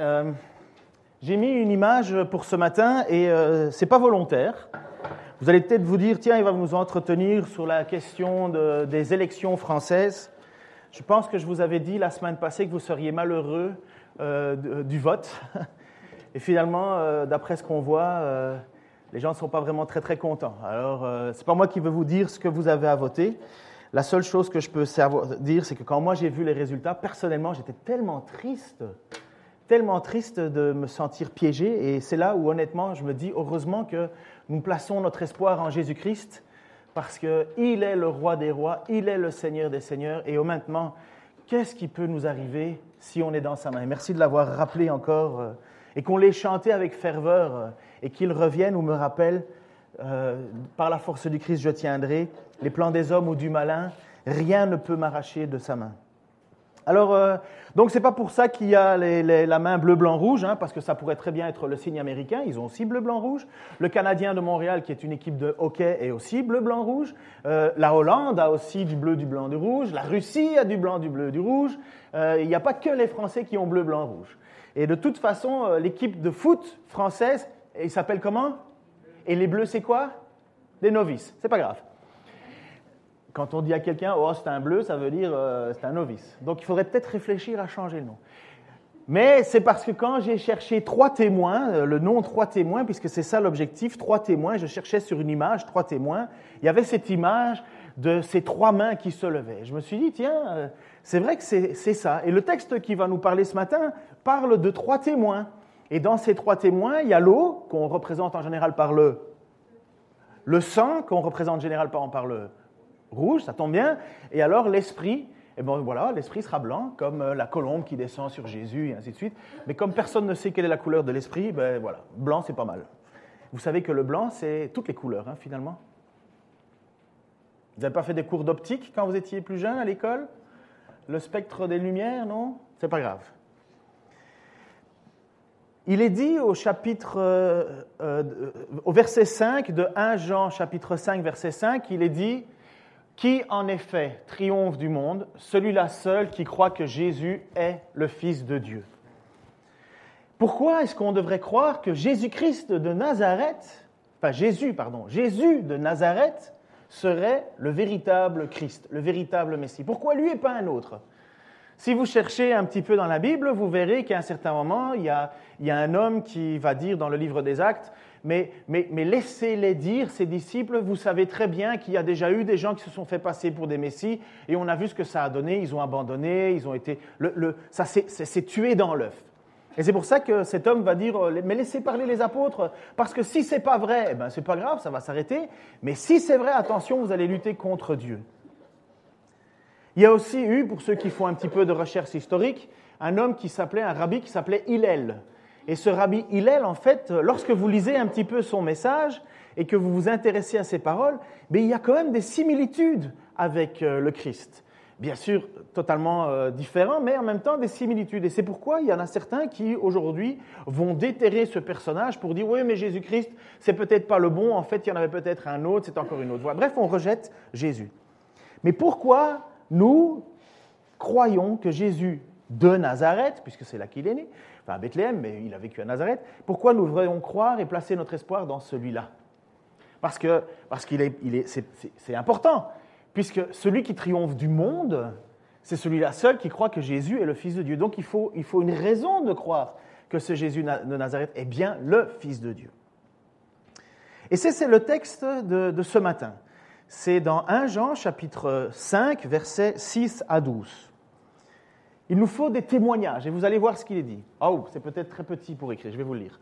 Euh, j'ai mis une image pour ce matin et euh, c'est pas volontaire. Vous allez peut-être vous dire, tiens, il va nous entretenir sur la question de, des élections françaises. Je pense que je vous avais dit la semaine passée que vous seriez malheureux euh, du vote. Et finalement, euh, d'après ce qu'on voit, les gens ne sont pas vraiment très très contents. Alors, euh, c'est pas moi qui veux vous dire ce que vous avez à voter. La seule chose que je peux dire, c'est que quand moi j'ai vu les résultats, personnellement, j'étais tellement triste, tellement triste de me sentir piégé. Et c'est là où, honnêtement, je me dis, heureusement que nous plaçons notre espoir en Jésus-Christ, parce qu'il est le roi des rois, il est le Seigneur des seigneurs. Et au maintenant, qu'est-ce qui peut nous arriver si on est dans sa main? Merci de l'avoir rappelé encore, euh, et qu'on l'ait chanté avec ferveur, euh, et qu'il revienne ou me rappelle, euh, par la force du Christ, je tiendrai, les plans des hommes ou du malin, rien ne peut m'arracher de sa main. Alors, euh, donc c'est pas pour ça qu'il y a les, la main bleu, blanc, rouge, hein, parce que ça pourrait très bien être le signe américain. Ils ont aussi bleu, blanc, rouge. Le Canadien de Montréal, qui est une équipe de hockey, est aussi bleu, blanc, rouge. Euh, la Hollande a aussi du bleu, du blanc, du rouge. La Russie a du blanc, du bleu, du rouge. Euh, il n'y a pas que les Français qui ont bleu, blanc, rouge. Et de toute façon, euh, l'équipe de foot française, il s'appelle comment? Et les bleus, c'est quoi? Des novices. C'est pas grave. Quand on dit à quelqu'un, oh, c'est un bleu, ça veut dire euh, c'est un novice. Donc il faudrait peut-être réfléchir à changer le nom. Mais c'est parce que quand j'ai cherché trois témoins, euh, le nom trois témoins, puisque c'est ça l'objectif, trois témoins, je cherchais sur une image trois témoins, il y avait cette image de ces trois mains qui se levaient. Je me suis dit, tiens, euh, c'est vrai que c'est ça. Et le texte qui va nous parler ce matin parle de trois témoins. Et dans ces trois témoins, il y a l'eau, qu'on représente en général par le, le sang, qu'on représente en général par, par le, rouge, ça tombe bien. Et alors l'esprit, et ben voilà, l'esprit sera blanc, comme euh, la colombe qui descend sur Jésus et ainsi de suite. Mais comme personne ne sait quelle est la couleur de l'esprit, ben voilà, blanc c'est pas mal. Vous savez que le blanc c'est toutes les couleurs hein, finalement. Vous n'avez pas fait des cours d'optique quand vous étiez plus jeune à l'école? Le spectre des lumières, non? C'est pas grave. Il est dit au chapitre, euh, euh, au verset 5 de 1 Jean chapitre 5 verset 5, il est dit qui en effet triomphe du monde Celui-là seul qui croit que Jésus est le Fils de Dieu. Pourquoi est-ce qu'on devrait croire que Jésus-Christ de Nazareth, enfin Jésus, pardon, Jésus de Nazareth serait le véritable Christ, le véritable Messie? Pourquoi lui et pas un autre? Si vous cherchez un petit peu dans la Bible, vous verrez qu'à un certain moment, il il y a un homme qui va dire dans le livre des Actes, mais, laissez-les dire, ces disciples, vous savez très bien qu'il y a déjà eu des gens qui se sont fait passer pour des messies, et on a vu ce que ça a donné, ils ont abandonné, ils ont été... Ça s'est tué dans l'œuf. Et c'est pour ça que cet homme va dire, mais laissez parler les apôtres, parce que si c'est pas vrai, eh ben c'est pas grave, ça va s'arrêter, mais si c'est vrai, attention, vous allez lutter contre Dieu. Il y a aussi eu, pour ceux qui font un petit peu de recherche historique, un homme qui s'appelait, un rabbi qui s'appelait Hillel. Et ce rabbi Hillel, en fait, lorsque vous lisez un petit peu son message et que vous vous intéressez à ses paroles, mais il y a quand même des similitudes avec euh, le Christ. Bien sûr, totalement euh, différents, mais en même temps des similitudes. Et c'est pourquoi il y en a certains qui, aujourd'hui, vont déterrer ce personnage pour dire Oui, mais Jésus-Christ, c'est peut-être pas le bon, en fait, il y en avait peut-être un autre, c'est encore une autre voie. Bref, on rejette Jésus. Mais pourquoi nous croyons que Jésus de Nazareth, puisque c'est là qu'il est né, à Bethléem, mais il a vécu à Nazareth, pourquoi nous devrions croire et placer notre espoir dans celui-là? Parce que parce qu'il est, il est, c'est, c'est important, puisque celui qui triomphe du monde, c'est celui-là seul qui croit que Jésus est le Fils de Dieu. Donc il faut, il faut une raison de croire que ce Jésus de Nazareth est bien le Fils de Dieu. Et c'est, c'est le texte de, de ce matin. C'est dans 1 Jean chapitre 5, versets 6 à 12. Il nous faut des témoignages et vous allez voir ce qu'il est dit. Oh, c'est peut-être très petit pour écrire, je vais vous le lire.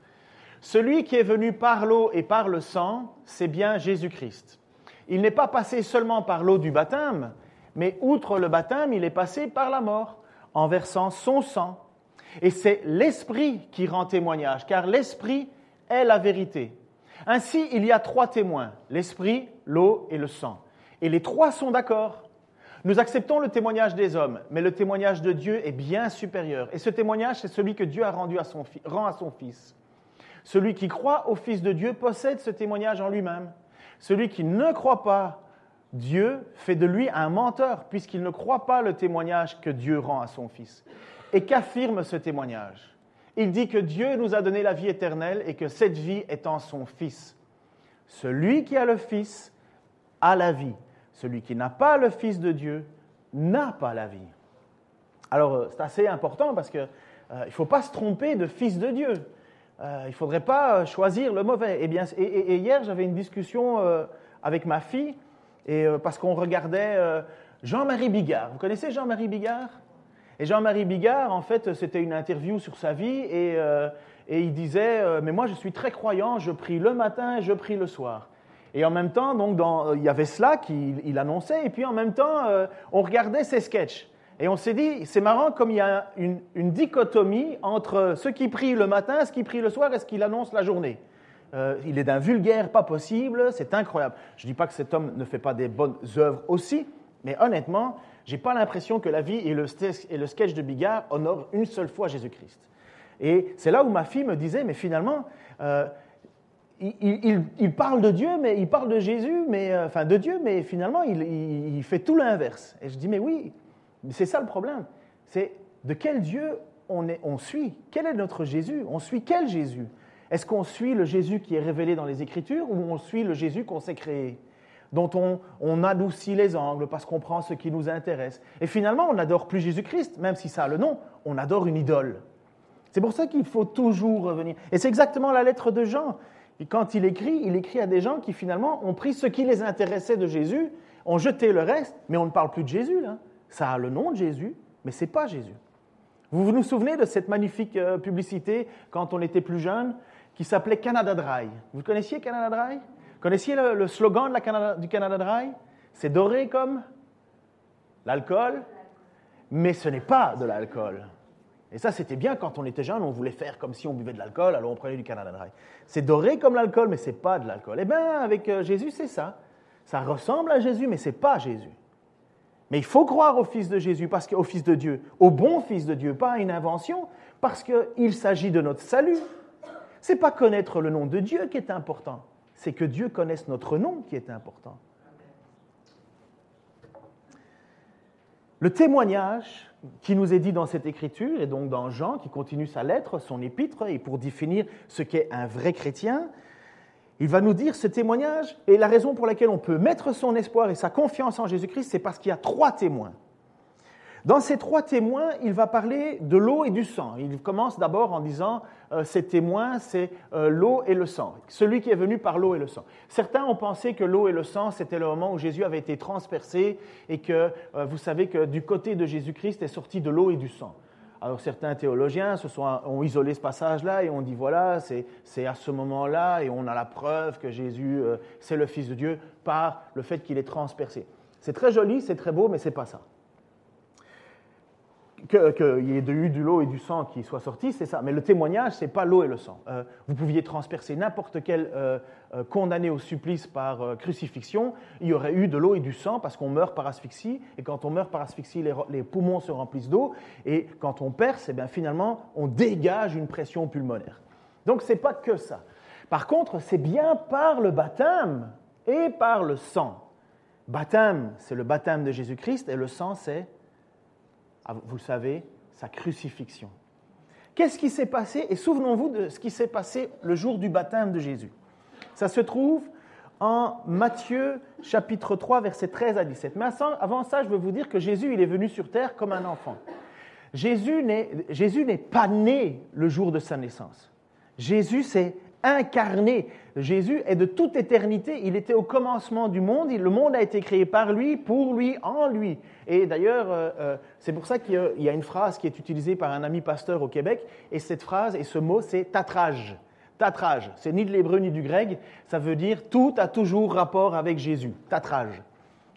Celui qui est venu par l'eau et par le sang, c'est bien Jésus-Christ. Il n'est pas passé seulement par l'eau du baptême, mais outre le baptême, il est passé par la mort, en versant son sang. Et c'est l'Esprit qui rend témoignage, car l'Esprit est la vérité. Ainsi, il y a trois témoins, l'Esprit, l'eau et le sang. Et les trois sont d'accord. Nous acceptons le témoignage des hommes, mais le témoignage de Dieu est bien supérieur. Et ce témoignage, c'est celui que Dieu a rendu à son, rend à son Fils. Celui qui croit au Fils de Dieu possède ce témoignage en lui-même. Celui qui ne croit pas Dieu fait de lui un menteur, puisqu'il ne croit pas le témoignage que Dieu rend à son Fils. Et qu'affirme ce témoignage Il dit que Dieu nous a donné la vie éternelle et que cette vie est en son Fils. Celui qui a le Fils a la vie. Celui qui n'a pas le Fils de Dieu n'a pas la vie. Alors euh, c'est assez important parce qu'il euh, ne faut pas se tromper de Fils de Dieu. Euh, il ne faudrait pas choisir le mauvais. Eh et, et hier, j'avais une discussion avec ma fille parce qu'on regardait Jean-Marie Bigard. Vous connaissez Jean-Marie Bigard? Et Jean-Marie Bigard, en fait, c'était une interview sur sa vie et il disait Mais moi, je suis très croyant, je prie le matin et je prie le soir. Et en même temps, donc, il y avait cela qu'il annonçait, et puis en même temps, euh, on regardait ses sketchs. Et on s'est dit, c'est marrant comme il y a une, dichotomie entre ce qui prie le matin, ce qui prie le soir et ce qu'il annonce la journée. Euh, il est d'un vulgaire pas possible, c'est incroyable. Je ne dis pas que cet homme ne fait pas des bonnes œuvres aussi, mais honnêtement, je n'ai pas l'impression que la vie et le, et le sketch de Bigard honorent une seule fois Jésus-Christ. Et c'est là où ma fille me disait, mais finalement, euh, il, parle de Dieu, mais il parle de Jésus, mais, euh, enfin de Dieu, mais finalement il, fait tout l'inverse. Et je dis, mais oui, c'est ça le problème. C'est de quel Dieu on, est, on suit? Quel est notre Jésus? On suit quel Jésus? Est-ce qu'on suit le Jésus qui est révélé dans les Écritures ou on suit le Jésus qu'on s'est créé dont on, on, adoucit les angles parce qu'on prend ce qui nous intéresse? Et finalement, on n'adore plus Jésus-Christ, même si ça a le nom, on adore une idole. C'est pour ça qu'il faut toujours revenir. Et c'est exactement la lettre de Jean. Et quand il écrit, il écrit à des gens qui finalement ont pris ce qui les intéressait de Jésus, ont jeté le reste, mais on ne parle plus de Jésus là. Ça a le nom de Jésus, mais ce n'est pas Jésus. Vous vous souvenez de cette magnifique euh, publicité quand on était plus jeune qui s'appelait Canada Dry? Vous connaissiez Canada Dry? Connaissiez le, slogan du Canada Dry? C'est doré comme l'alcool, mais ce n'est pas de l'alcool. Et ça, c'était bien quand on était jeune, on voulait faire comme si on buvait de l'alcool, alors on prenait du Canada Dry. C'est doré comme l'alcool, mais ce n'est pas de l'alcool. Eh bien, avec euh, Jésus, c'est ça. Ça ressemble à Jésus, mais ce n'est pas Jésus. Mais il faut croire au Fils de Jésus, parce qu'au Fils de Dieu, au bon Fils de Dieu, pas à une invention, parce qu'il s'agit de notre salut. Ce n'est pas connaître le nom de Dieu qui est important, c'est que Dieu connaisse notre nom qui est important. Le témoignage qui nous est dit dans cette écriture, et donc dans Jean, qui continue sa lettre, son épître, et pour définir ce qu'est un vrai chrétien, il va nous dire ce témoignage, et la raison pour laquelle on peut mettre son espoir et sa confiance en Jésus-Christ, c'est parce qu'il y a trois témoins. Dans ces trois témoins, il va parler de l'eau et du sang. Il commence d'abord en disant euh, ces témoins, c'est euh, l'eau et le sang, celui qui est venu par l'eau et le sang. Certains ont pensé que l'eau et le sang, c'était le moment où Jésus avait été transpercé et que euh, vous savez que du côté de Jésus-Christ est sorti de l'eau et du sang. Alors certains théologiens se sont, ont isolé ce passage-là et ont dit voilà, c'est à ce moment-là et on a la preuve que Jésus, c'est le Fils de Dieu par le fait qu'il est transpercé. C'est très joli, c'est très beau, mais ce n'est pas ça qu'il y ait eu de l'eau et du sang qui soient sortis, c'est ça. Mais le témoignage, ce n'est pas l'eau et le sang. Euh, vous pouviez transpercer n'importe quel euh, euh, condamné au supplice par crucifixion, il y aurait eu de l'eau et du sang parce qu'on meurt par asphyxie. Et quand on meurt par asphyxie, les, poumons se remplissent d'eau. Et quand on perce, eh bien, finalement, on dégage une pression pulmonaire. Donc ce n'est pas que ça. Par contre, c'est bien par le baptême et par le sang. Baptême, c'est le baptême de Jésus-Christ et le sang, c'est vous le savez, sa crucifixion. Qu'est-ce qui s'est passé Et souvenons-vous de ce qui s'est passé le jour du baptême de Jésus. Ça se trouve en Matthieu chapitre 3, versets 13 à 17. Mais avant ça, je veux vous dire que Jésus, il est venu sur terre comme un enfant. Jésus n'est pas né le jour de sa naissance. Jésus s'est incarné. Jésus est de toute éternité. Il était au commencement du monde. Le monde a été créé par lui, pour lui, en lui. Et d'ailleurs, euh, euh, c'est pour ça qu'il y a une phrase qui est utilisée par un ami pasteur au Québec. Et cette phrase et ce mot, c'est tatrage. Tatrage. C'est ni de l'hébreu ni du grec. Ça veut dire tout a toujours rapport avec Jésus. Tatrage.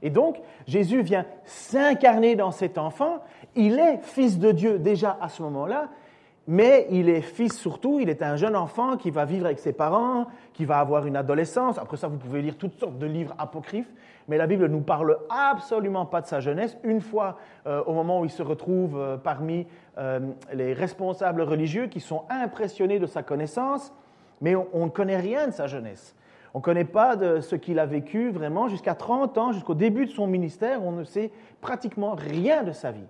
Et donc, Jésus vient s'incarner dans cet enfant. Il est fils de Dieu déjà à ce moment-là. Mais il est fils surtout, il est un jeune enfant qui va vivre avec ses parents, qui va avoir une adolescence. Après ça, vous pouvez lire toutes sortes de livres apocryphes, mais la Bible ne nous parle absolument pas de sa jeunesse. Une fois, euh, au moment où il se retrouve euh, parmi euh, les responsables religieux qui sont impressionnés de sa connaissance, mais on ne connaît rien de sa jeunesse. On ne connaît pas de ce qu'il a vécu vraiment jusqu'à 30 ans, jusqu'au début de son ministère, on ne sait pratiquement rien de sa vie.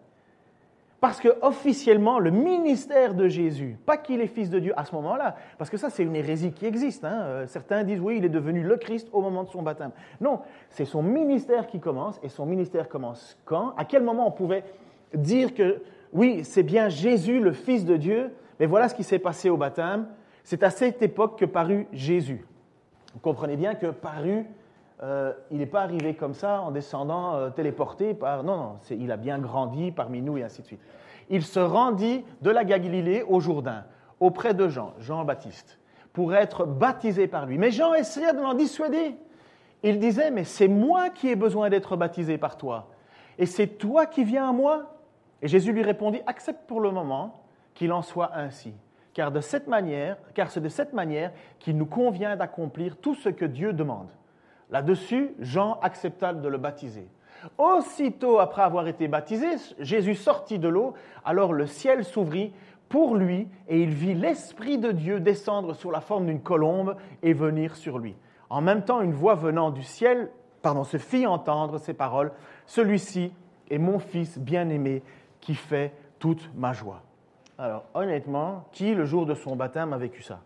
Parce que officiellement, le ministère de Jésus, pas qu'il est fils de Dieu à ce moment-là, parce que ça c'est une hérésie qui existe. Hein. Euh, certains disent oui, il est devenu le Christ au moment de son baptême. Non, c'est son ministère qui commence, et son ministère commence quand? À quel moment on pouvait dire que oui, c'est bien Jésus, le Fils de Dieu, mais voilà ce qui s'est passé au baptême. C'est à cette époque que parut Jésus. Vous comprenez bien que parut, euh, il n'est pas arrivé comme ça en descendant euh, téléporté par... Non, non, il a bien grandi parmi nous et ainsi de suite. Il se rendit de la Galilée au Jourdain, auprès de Jean, Jean-Baptiste, pour être baptisé par lui. Mais Jean essayait de l'en dissuader. Il disait, mais c'est moi qui ai besoin d'être baptisé par toi. Et c'est toi qui viens à moi Et Jésus lui répondit, accepte pour le moment qu'il en soit ainsi car, de cette manière, car c'est de cette manière qu'il nous convient d'accomplir tout ce que Dieu demande. Là-dessus, Jean accepta de le baptiser. Aussitôt après avoir été baptisé, Jésus sortit de l'eau, alors le ciel s'ouvrit pour lui et il vit l'Esprit de Dieu descendre sous la forme d'une colombe et venir sur lui. En même temps, une voix venant du ciel pardon, se fit entendre ces paroles, Celui-ci est mon Fils bien-aimé qui fait toute ma joie. Alors, honnêtement, qui, le jour de son baptême, a vécu ça?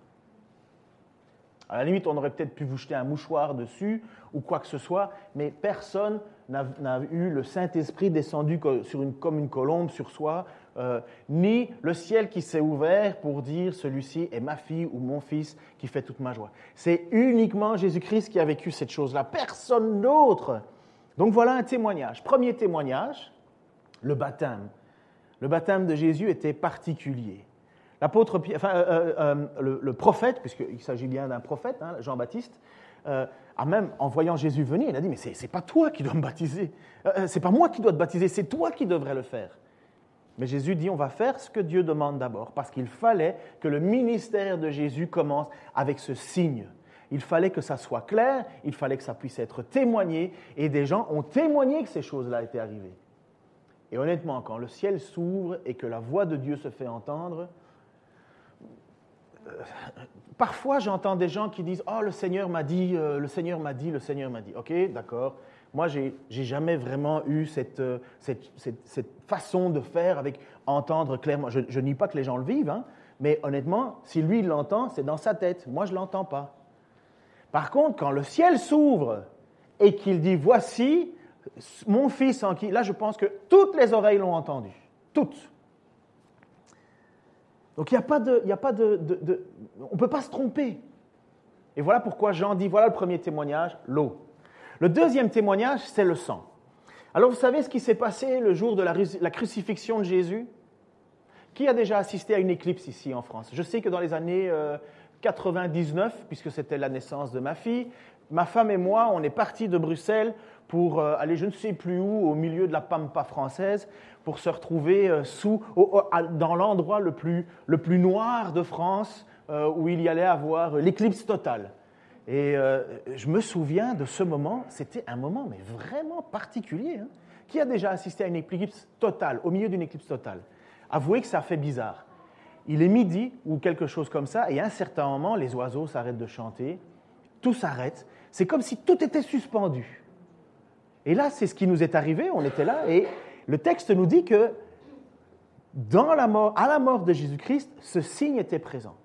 À la limite, on aurait peut-être pu vous jeter un mouchoir dessus ou quoi que ce soit, mais personne n'a eu le Saint-Esprit descendu sur une, comme une colombe sur soi, euh, ni le ciel qui s'est ouvert pour dire celui-ci est ma fille ou mon fils qui fait toute ma joie. C'est uniquement Jésus-Christ qui a vécu cette chose-là, personne d'autre. Donc voilà un témoignage. Premier témoignage, le baptême le baptême de Jésus était particulier. L'apôtre, enfin, euh, euh, euh, le, prophète, puisqu'il s'agit bien d'un prophète, hein, Jean-Baptiste, a même, en voyant Jésus venir, il a dit, mais c'est, pas toi qui dois me baptiser, c'est pas moi qui dois te baptiser, c'est toi qui devrais le faire. Mais Jésus dit, on va faire ce que Dieu demande d'abord, parce qu'il fallait que le ministère de Jésus commence avec ce signe. Il fallait que ça soit clair, il fallait que ça puisse être témoigné, et des gens ont témoigné que ces choses-là étaient arrivées. Et honnêtement, quand le ciel s'ouvre et que la voix de Dieu se fait entendre, euh, parfois j'entends des gens qui disent Oh, le Seigneur m'a dit, euh, le Seigneur m'a dit, le Seigneur m'a dit. Ok, d'accord. Moi, j'ai jamais vraiment eu euh, cette, façon de faire avec entendre clairement. Je, ne nie pas que les gens le vivent, hein, mais honnêtement, si lui l'entend, c'est dans sa tête. Moi, je ne l'entends pas. Par contre, quand le ciel s'ouvre et qu'il dit Voici, mon fils en qui, là je pense que toutes les oreilles l'ont entendu, toutes. Donc il n'y a pas de, il a pas de, on ne peut pas se tromper. Et voilà pourquoi Jean dit, voilà le premier témoignage, l'eau. Le deuxième témoignage, c'est le sang. Alors vous savez ce qui s'est passé le jour de la, crucifixion de Jésus? Qui a déjà assisté à une éclipse ici en France? Je sais que dans les années 99, euh, puisque c'était la naissance de ma fille, ma femme et moi, on est partis de Bruxelles pour euh, aller je ne sais plus où, au milieu de la pampa française, pour se retrouver euh, sous, dans l'endroit le plus, le plus noir de France, euh, où il y allait avoir l'éclipse totale. Et je me souviens de ce moment, c'était un moment mais vraiment particulier. Hein. Qui a déjà assisté à une éclipse totale, au milieu d'une éclipse totale Avouez que ça fait bizarre. Il est midi ou quelque chose comme ça, et à un certain moment, les oiseaux s'arrêtent de chanter, tout s'arrête. C'est comme si tout était suspendu. Et là, c'est ce qui nous est arrivé, on était là, et le texte nous dit que à la mort de Jésus-Christ, ce signe était présent.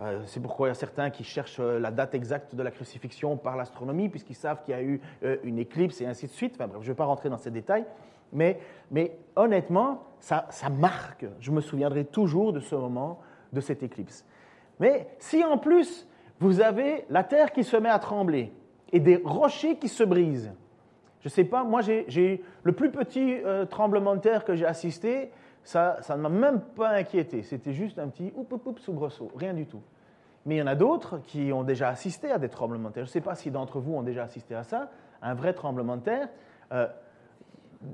Euh, c'est pourquoi il y a certains qui cherchent euh, la date exacte de la crucifixion par l'astronomie, puisqu'ils savent qu'il y a eu euh, une éclipse et ainsi de suite. Enfin, bref, je ne vais pas rentrer dans ces détails, mais, honnêtement, ça marque. Je me souviendrai toujours de ce moment, de cette éclipse. Mais si en plus, vous avez la terre qui se met à trembler et des rochers qui se brisent, je ne sais pas, moi, j'ai le plus petit euh, tremblement de terre que j'ai assisté, ça, ça ne m'a même pas inquiété. C'était juste un petit oup, oup, oup, soubresaut, rien du tout. Mais il y en a d'autres qui ont déjà assisté à des tremblements de terre. Je ne sais pas si d'entre vous ont déjà assisté à ça, un vrai tremblement de terre. Euh,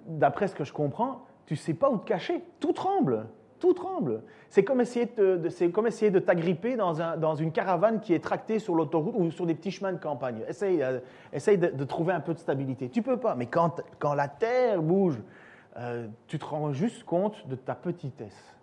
d'après ce que je comprends, tu ne sais pas où te cacher, tout tremble. Tout tremble. C'est comme essayer de, c'est comme essayer de t'agripper dans, un, dans, une caravane qui est tractée sur l'autoroute ou sur des petits chemins de campagne. Essaye, euh, essaye de, trouver un peu de stabilité. Tu peux pas, mais quand, quand la terre bouge, euh, tu te rends juste compte de ta petitesse.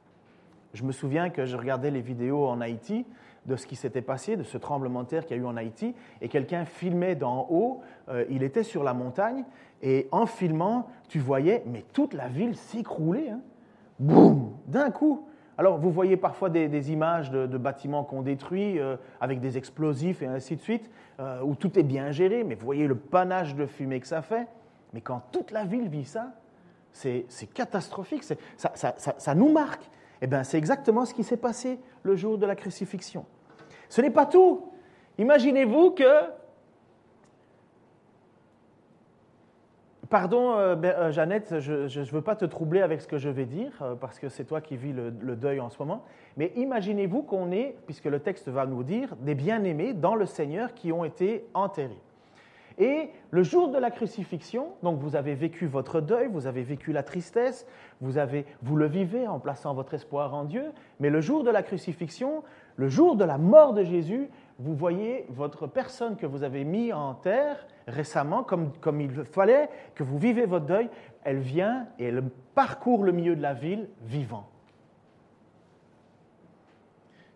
Je me souviens que je regardais les vidéos en Haïti de ce qui s'était passé, de ce tremblement de terre qu'il y a eu en Haïti, et quelqu'un filmait d'en haut, euh, il était sur la montagne, et en filmant, tu voyais, mais toute la ville s'écrouler. Hein. Boum D'un coup alors, vous voyez parfois des, images de, bâtiments qu'on détruit euh, avec des explosifs et ainsi de suite, euh, où tout est bien géré, mais vous voyez le panache de fumée que ça fait. Mais quand toute la ville vit ça, c'est catastrophique, ça, ça, nous marque. Eh bien, c'est exactement ce qui s'est passé le jour de la crucifixion. Ce n'est pas tout. Imaginez-vous que Pardon, euh, euh, Jeannette, je ne veux pas te troubler avec ce que je vais dire, euh, parce que c'est toi qui vis le, deuil en ce moment, mais imaginez-vous qu'on est, puisque le texte va nous dire, des bien-aimés dans le Seigneur qui ont été enterrés. Et le jour de la crucifixion, donc vous avez vécu votre deuil, vous avez vécu la tristesse, vous, avez, vous le vivez en plaçant votre espoir en Dieu, mais le jour de la crucifixion, le jour de la mort de Jésus, vous voyez votre personne que vous avez mis en terre récemment, comme, il fallait que vous vivez votre deuil, elle vient et elle parcourt le milieu de la ville vivant.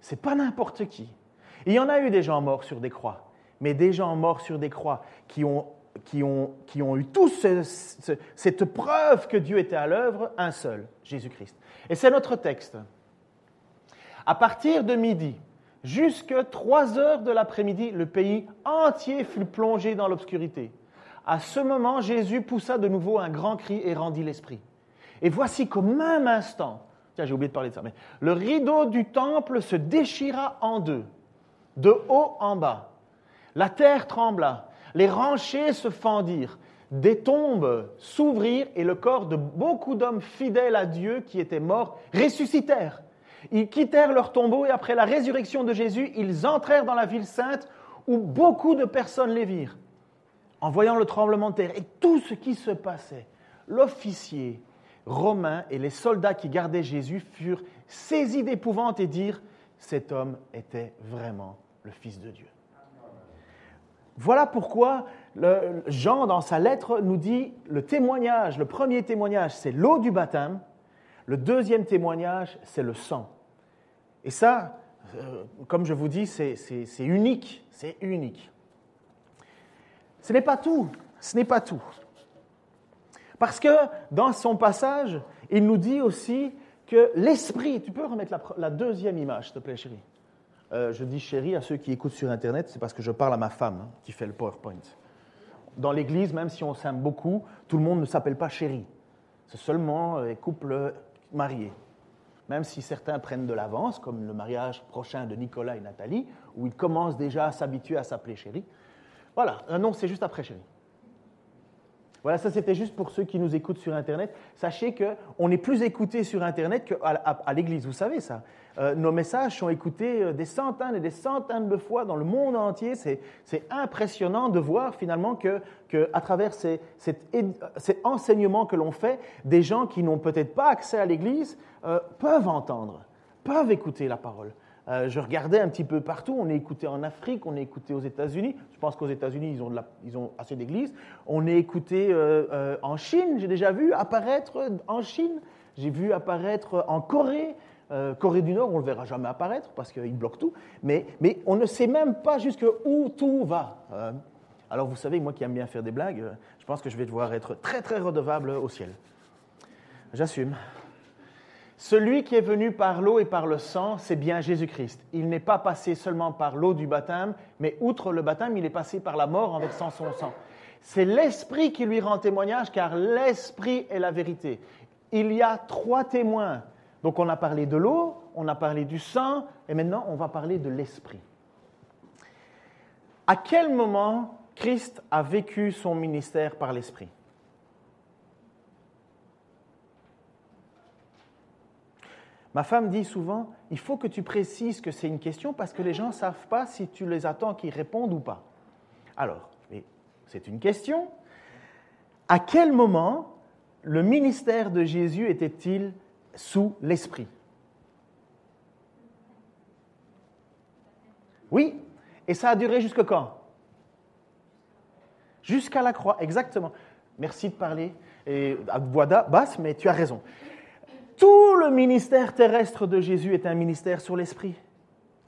C'est pas n'importe qui. il y en a eu des gens morts sur des croix, mais des gens morts sur des croix qui ont, qui ont, qui ont eu toute cette preuve que Dieu était à l'œuvre, un seul, Jésus-Christ. Et c'est notre texte. À partir de midi, Jusque 3 heures de l'après-midi, le pays entier fut plongé dans l'obscurité. À ce moment, Jésus poussa de nouveau un grand cri et rendit l'esprit. Et voici qu'au même instant, tiens, j'ai oublié de parler de ça, mais le rideau du temple se déchira en deux, de haut en bas. La terre trembla, les ranchers se fendirent, des tombes s'ouvrirent et le corps de beaucoup d'hommes fidèles à Dieu qui étaient morts ressuscitèrent. Ils quittèrent leur tombeau et après la résurrection de Jésus, ils entrèrent dans la ville sainte où beaucoup de personnes les virent. En voyant le tremblement de terre et tout ce qui se passait, l'officier romain et les soldats qui gardaient Jésus furent saisis d'épouvante et dirent, cet homme était vraiment le Fils de Dieu. Voilà pourquoi Jean, dans sa lettre, nous dit le témoignage, le premier témoignage, c'est l'eau du baptême, le deuxième témoignage, c'est le sang. Et ça, euh, comme je vous dis, c'est unique, c'est unique. Ce n'est pas tout, ce n'est pas tout. Parce que dans son passage, il nous dit aussi que l'esprit, tu peux remettre la, deuxième image, s'il te plaît, chérie. Euh, je dis chérie à ceux qui écoutent sur Internet, c'est parce que je parle à ma femme hein, qui fait le PowerPoint. Dans l'Église, même si on s'aime beaucoup, tout le monde ne s'appelle pas chérie. C'est seulement les couples mariés. Même si certains prennent de l'avance, comme le mariage prochain de Nicolas et Nathalie, où ils commencent déjà à s'habituer à s'appeler chérie. Voilà, un nom, c'est juste après chérie. Voilà, ça c'était juste pour ceux qui nous écoutent sur Internet. Sachez qu'on est plus écouté sur Internet qu'à l'église, vous savez ça. Euh, nos messages sont écoutés euh, des centaines et des centaines de fois dans le monde entier. C'est impressionnant de voir finalement que, à travers ces, cet, enseignement que l'on fait, des gens qui n'ont peut-être pas accès à l'église euh, peuvent entendre, peuvent écouter la parole. Euh, je regardais un petit peu partout. On est écouté en Afrique, on est écouté aux États-Unis. Je pense qu'aux États-Unis, ils, ont assez d'églises. On est écouté euh, euh, en Chine. J'ai déjà vu apparaître en Chine. J'ai vu apparaître en Corée. Corée du Nord, on ne le verra jamais apparaître parce qu'ils bloquent tout. Mais, mais on ne sait même pas jusqu'où tout va. alors vous savez, moi qui aime bien faire des blagues, je pense que je vais devoir être très très redevable au ciel. J'assume. Celui qui est venu par l'eau et par le sang, c'est bien Jésus-Christ. Il n'est pas passé seulement par l'eau du baptême, mais outre le baptême, il est passé par la mort en versant son sang. C'est l'Esprit qui lui rend témoignage, car l'Esprit est la vérité. Il y a trois témoins. Donc on a parlé de l'eau, on a parlé du sang, et maintenant on va parler de l'Esprit. À quel moment Christ a vécu son ministère par l'Esprit? Ma femme dit souvent, il faut que tu précises que c'est une question parce que les gens ne savent pas si tu les attends qu'ils répondent ou pas. Alors, c'est une question. À quel moment le ministère de Jésus était-il sous l'esprit. Oui, et ça a duré jusque quand? Jusqu'à la croix, exactement. Merci de parler et à voix basse, mais tu as raison. Tout le ministère terrestre de Jésus est un ministère sur l'esprit.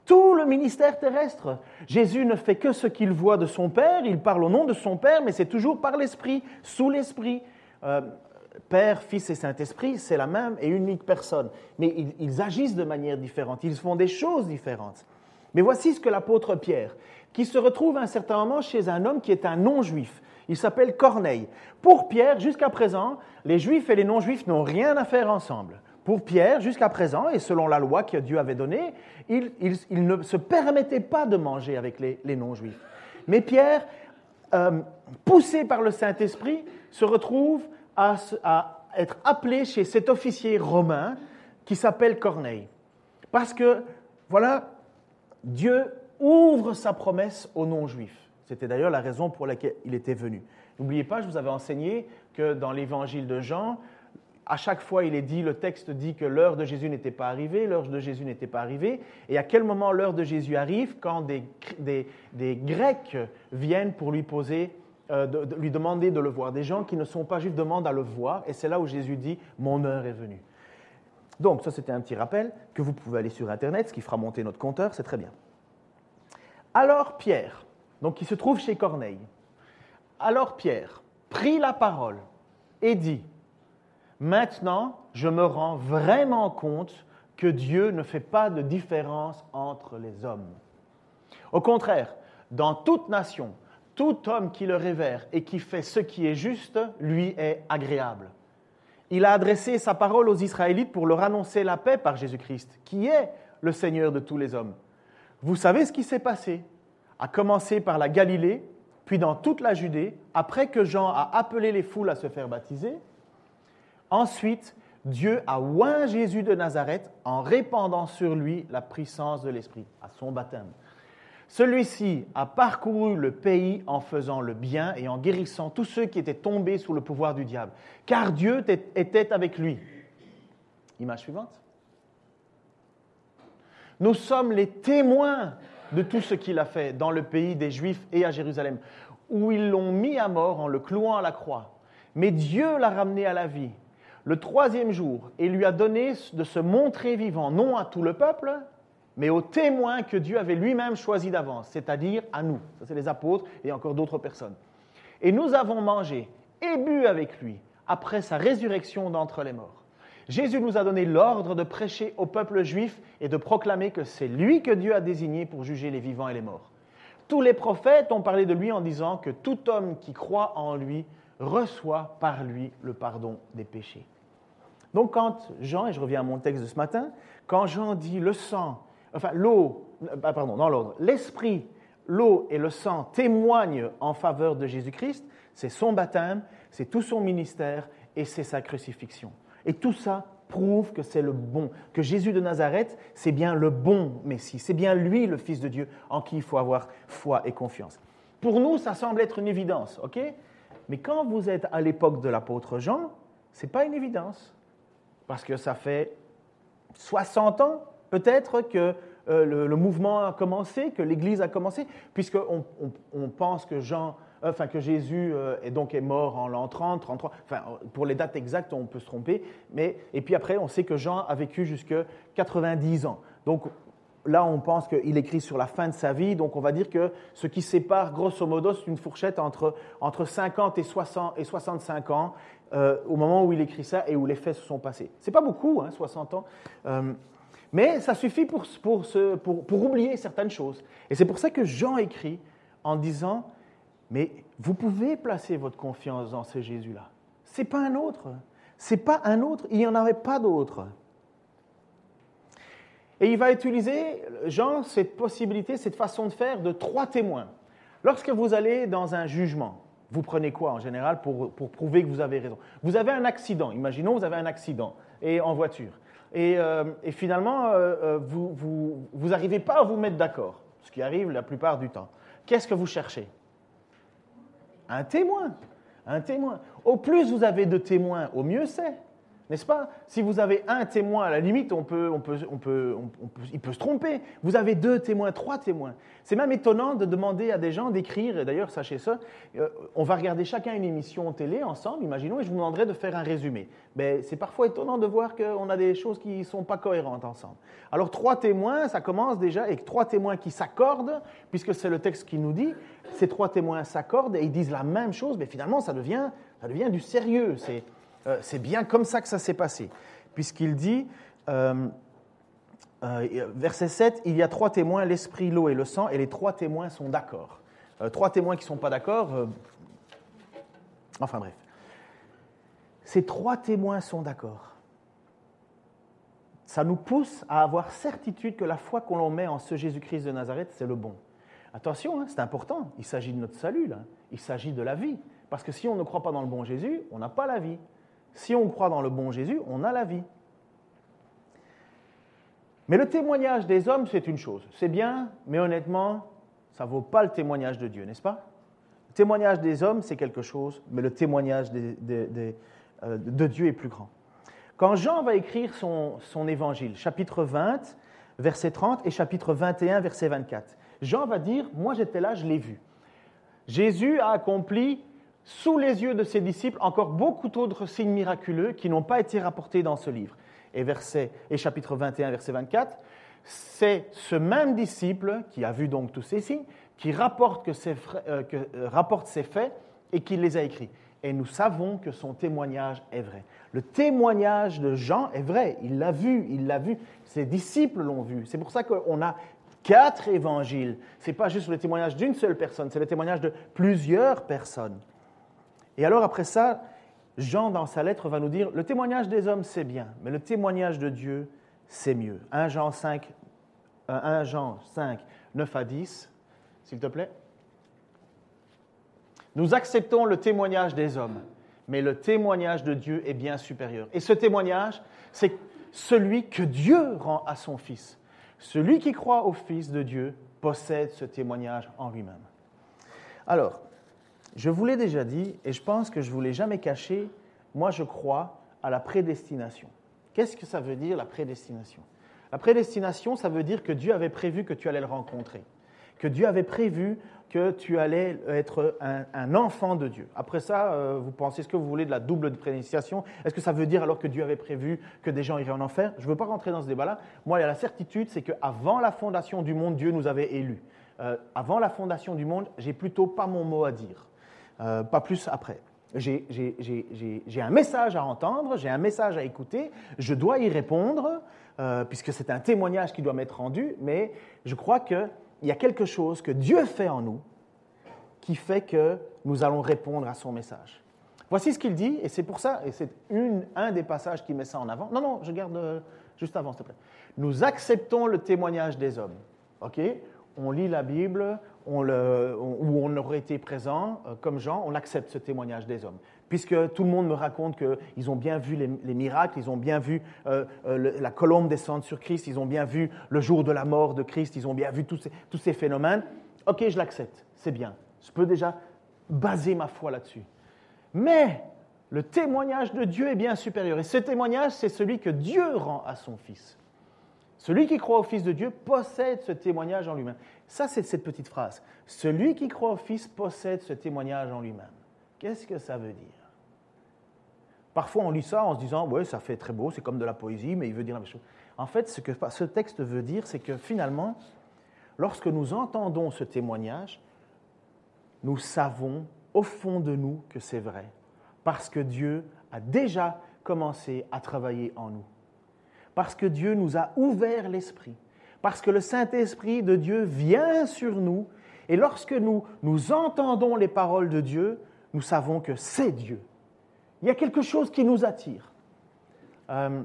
Tout le ministère terrestre. Jésus ne fait que ce qu'il voit de son Père, il parle au nom de son Père, mais c'est toujours par l'esprit, sous l'esprit. Euh, Père, Fils et Saint-Esprit, c'est la même et unique personne. Mais ils, agissent de manière différente, ils font des choses différentes. Mais voici ce que l'apôtre Pierre, qui se retrouve à un certain moment chez un homme qui est un non-juif, il s'appelle Corneille. Pour Pierre, jusqu'à présent, les juifs et les non-juifs n'ont rien à faire ensemble. Pour Pierre, jusqu'à présent, et selon la loi que Dieu avait donnée, il, ne se permettait pas de manger avec les, non-juifs. Mais Pierre, euh, poussé par le Saint-Esprit, se retrouve à, être appelé chez cet officier romain qui s'appelle Corneille. Parce que, voilà, Dieu ouvre sa promesse aux non-juifs. C'était d'ailleurs la raison pour laquelle il était venu. N'oubliez pas, je vous avais enseigné que dans l'évangile de Jean, à chaque fois, il est dit, le texte dit que l'heure de Jésus n'était pas arrivée, l'heure de Jésus n'était pas arrivée. Et à quel moment l'heure de Jésus arrive? Quand des, des, Grecs viennent pour lui poser, euh, de, lui demander de le voir. Des gens qui ne sont pas juifs demandent à le voir. Et c'est là où Jésus dit, mon heure est venue. Donc, ça, c'était un petit rappel que vous pouvez aller sur Internet, ce qui fera monter notre compteur, c'est très bien. Alors, Pierre, donc qui se trouve chez Corneille. Alors Pierre prit la parole et dit, Maintenant, je me rends vraiment compte que Dieu ne fait pas de différence entre les hommes. Au contraire, dans toute nation, tout homme qui le révère et qui fait ce qui est juste, lui est agréable. Il a adressé sa parole aux Israélites pour leur annoncer la paix par Jésus-Christ, qui est le Seigneur de tous les hommes. Vous savez ce qui s'est passé à commencer par la Galilée, puis dans toute la Judée, après que Jean a appelé les foules à se faire baptiser. Ensuite, Dieu a oint Jésus de Nazareth en répandant sur lui la puissance de l'Esprit, à son baptême. Celui-ci a parcouru le pays en faisant le bien et en guérissant tous ceux qui étaient tombés sous le pouvoir du diable, car Dieu était avec lui. Image suivante. Nous sommes les témoins de tout ce qu'il a fait dans le pays des Juifs et à Jérusalem, où ils l'ont mis à mort en le clouant à la croix. Mais Dieu l'a ramené à la vie le troisième jour et lui a donné de se montrer vivant, non à tout le peuple, mais aux témoins que Dieu avait lui-même choisis d'avance, c'est-à-dire à nous. Ça, c'est les apôtres et encore d'autres personnes. Et nous avons mangé et bu avec lui après sa résurrection d'entre les morts. Jésus nous a donné l'ordre de prêcher au peuple juif et de proclamer que c'est lui que Dieu a désigné pour juger les vivants et les morts. Tous les prophètes ont parlé de lui en disant que tout homme qui croit en lui reçoit par lui le pardon des péchés. Donc quand Jean, et je reviens à mon texte de ce matin, quand Jean dit le sang, enfin l'eau, euh, pardon, dans l'ordre, l'esprit, l'eau et le sang témoignent en faveur de Jésus-Christ, c'est son baptême, c'est tout son ministère et c'est sa crucifixion. Et tout ça prouve que c'est le bon, que Jésus de Nazareth, c'est bien le bon Messie, c'est bien lui le Fils de Dieu en qui il faut avoir foi et confiance. Pour nous, ça semble être une évidence, ok? Mais quand vous êtes à l'époque de l'apôtre Jean, ce n'est pas une évidence, parce que ça fait 60 ans peut-être que euh, le, mouvement a commencé, que l'Église a commencé, puisqu'on on pense que Jean enfin que Jésus euh, est donc est mort en l'an 30, 33, enfin pour les dates exactes on peut se tromper, mais et puis après on sait que Jean a vécu jusque 90 ans. Donc là on pense qu'il écrit sur la fin de sa vie, donc on va dire que ce qui sépare grosso modo c'est une fourchette entre, entre 50 et, 60, et 65 ans euh, au moment où il écrit ça et où les faits se sont passés. C'est pas beaucoup, hein, 60 ans. Mais ça suffit pour, pour, pour, pour oublier certaines choses. Et c'est pour ça que Jean écrit en disant mais vous pouvez placer votre confiance dans ce Jésus-là. Ce n'est pas un autre. Ce n'est pas un autre. Il n'y en avait pas d'autre. Et il va utiliser, Jean, cette possibilité, cette façon de faire de trois témoins. Lorsque vous allez dans un jugement, vous prenez quoi en général pour, pour prouver que vous avez raison? Vous avez un accident, imaginons vous avez un accident et en voiture. Et, euh, et finalement, euh, euh, vous n'arrivez pas à vous mettre d'accord, ce qui arrive la plupart du temps. Qu'est-ce que vous cherchez? Un témoin. Un témoin. Au plus vous avez de témoins, au mieux c'est. N'est-ce pas? Si vous avez un témoin, à la limite, on peut, on peut, on peut, il peut se tromper. Vous avez deux témoins, trois témoins. C'est même étonnant de demander à des gens d'écrire, et d'ailleurs, sachez ça, euh, on va regarder chacun une émission télé ensemble, imaginons, et je vous demanderai de faire un résumé. Mais c'est parfois étonnant de voir qu'on a des choses qui ne sont pas cohérentes ensemble. Alors, trois témoins, ça commence déjà avec trois témoins qui s'accordent, puisque c'est le texte qui nous dit, ces trois témoins s'accordent et ils disent la même chose, mais finalement, ça devient, ça devient du sérieux. C'est euh, c'est bien comme ça que ça s'est passé, puisqu'il dit, euh, euh, verset 7, il y a trois témoins, l'esprit, l'eau et le sang, et les trois témoins sont d'accord. trois témoins qui ne sont pas d'accord, enfin bref. Ces trois témoins sont d'accord. Ça nous pousse à avoir certitude que la foi qu'on met en ce Jésus-Christ de Nazareth, c'est le bon. Attention, hein, c'est important, il s'agit de notre salut, il s'agit de la vie. Parce que si on ne croit pas dans le bon Jésus, on n'a pas la vie. Si on croit dans le bon Jésus, on a la vie. Mais le témoignage des hommes, c'est une chose. C'est bien, mais honnêtement, ça ne vaut pas le témoignage de Dieu, n'est-ce pas? Le témoignage des hommes, c'est quelque chose, mais le témoignage euh, de, Dieu est plus grand. Quand Jean va écrire son, son évangile, chapitre 20, verset 30 et chapitre 21, verset 24, Jean va dire, moi j'étais là, je l'ai vu. Jésus a accompli sous les yeux de ses disciples encore beaucoup d'autres signes miraculeux qui n'ont pas été rapportés dans ce livre. Et, verset, et chapitre 21, verset 24, c'est ce même disciple qui a vu donc tous ces signes, qui rapporte, que ces, euh, euh, rapporte ces faits et qui les a écrits. Et nous savons que son témoignage est vrai. Le témoignage de Jean est vrai. Il l'a vu, il l'a vu. Ses disciples l'ont vu. C'est pour ça qu'on a quatre évangiles. Ce n'est pas juste le témoignage d'une seule personne, c'est le témoignage de plusieurs personnes. Et alors après ça, Jean, dans sa lettre, va nous dire, le témoignage des hommes, c'est bien, mais le témoignage de Dieu, c'est mieux. 1 Jean 5, 1 Jean 5, 9 à 10, s'il te plaît. Nous acceptons le témoignage des hommes, mais le témoignage de Dieu est bien supérieur. Et ce témoignage, c'est celui que Dieu rend à son Fils. Celui qui croit au Fils de Dieu possède ce témoignage en lui-même. Alors, je vous l'ai déjà dit, et je pense que je ne vous l'ai jamais caché, moi je crois à la prédestination. Qu'est-ce que ça veut dire la prédestination? La prédestination, ça veut dire que Dieu avait prévu que tu allais le rencontrer, que Dieu avait prévu que tu allais être un, enfant de Dieu. Après ça, euh, vous pensez ce que vous voulez de la double prédestination Est-ce que ça veut dire alors que Dieu avait prévu que des gens iraient en enfer? Je ne veux pas rentrer dans ce débat-là. Moi, la certitude, c'est qu'avant la fondation du monde, Dieu nous avait élus. Euh, avant la fondation du monde, j'ai plutôt pas mon mot à dire. Euh, pas plus après. J'ai un message à entendre, j'ai un message à écouter, je dois y répondre, euh, puisque c'est un témoignage qui doit m'être rendu, mais je crois qu'il y a quelque chose que Dieu fait en nous qui fait que nous allons répondre à son message. Voici ce qu'il dit, et c'est pour ça, et c'est un des passages qui met ça en avant. Non, non, je garde euh, juste avant, s'il te plaît. Nous acceptons le témoignage des hommes. OK? On lit la Bible, on où on aurait été présent, euh, comme Jean, on accepte ce témoignage des hommes. Puisque tout le monde me raconte qu'ils ont bien vu les, miracles, ils ont bien vu euh, euh, la colombe descendre sur Christ, ils ont bien vu le jour de la mort de Christ, ils ont bien vu tous ces phénomènes. Ok, je l'accepte, c'est bien. Je peux déjà baser ma foi là-dessus. Mais le témoignage de Dieu est bien supérieur. Et ce témoignage, c'est celui que Dieu rend à son Fils. Celui qui croit au Fils de Dieu possède ce témoignage en lui-même. Ça, c'est cette petite phrase. Celui qui croit au Fils possède ce témoignage en lui-même. Qu'est-ce que ça veut dire? Parfois, on lit ça en se disant, oui, ça fait très beau, c'est comme de la poésie, mais il veut dire la même chose. En fait, ce que ce texte veut dire, c'est que finalement, lorsque nous entendons ce témoignage, nous savons au fond de nous que c'est vrai, parce que Dieu a déjà commencé à travailler en nous parce que Dieu nous a ouvert l'esprit, parce que le Saint-Esprit de Dieu vient sur nous, et lorsque nous, nous entendons les paroles de Dieu, nous savons que c'est Dieu. Il y a quelque chose qui nous attire. Euh,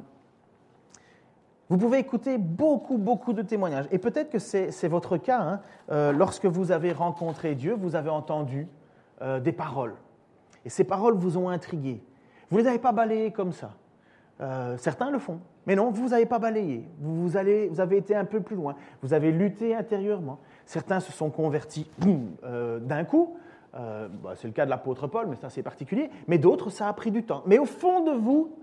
vous pouvez écouter beaucoup, beaucoup de témoignages. Et peut-être que c'est votre cas. Hein. Euh, lorsque vous avez rencontré Dieu, vous avez entendu euh, des paroles. Et ces paroles vous ont intrigué. Vous ne les avez pas balayées comme ça. certains le font. Mais non, vous n'avez pas balayé. Vous, vous avez été un peu plus loin. Vous avez lutté intérieurement. Certains se sont convertis euh, d'un coup. Euh, bah, c'est le cas de l'apôtre Paul, mais ça c'est particulier. Mais d'autres, ça a pris du temps. Mais au fond de vous,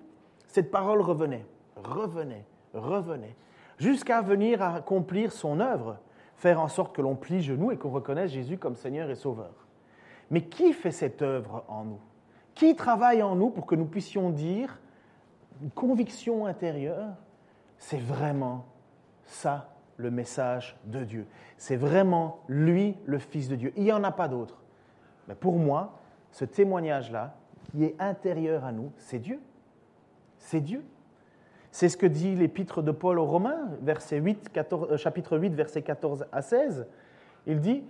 cette parole revenait, revenait, revenait, jusqu'à venir accomplir son œuvre, faire en sorte que l'on plie genoux et qu'on reconnaisse Jésus comme Seigneur et Sauveur. Mais qui fait cette œuvre en nous? Qui travaille en nous pour que nous puissions dire, une conviction intérieure, c'est vraiment ça le message de Dieu. C'est vraiment lui le Fils de Dieu. Il n'y en a pas d'autre. Mais pour moi, ce témoignage-là, qui est intérieur à nous, c'est Dieu. C'est Dieu. C'est ce que dit l'épître de Paul aux Romains, verset 8, euh, chapitre 8, verset 14 à 16. Il dit,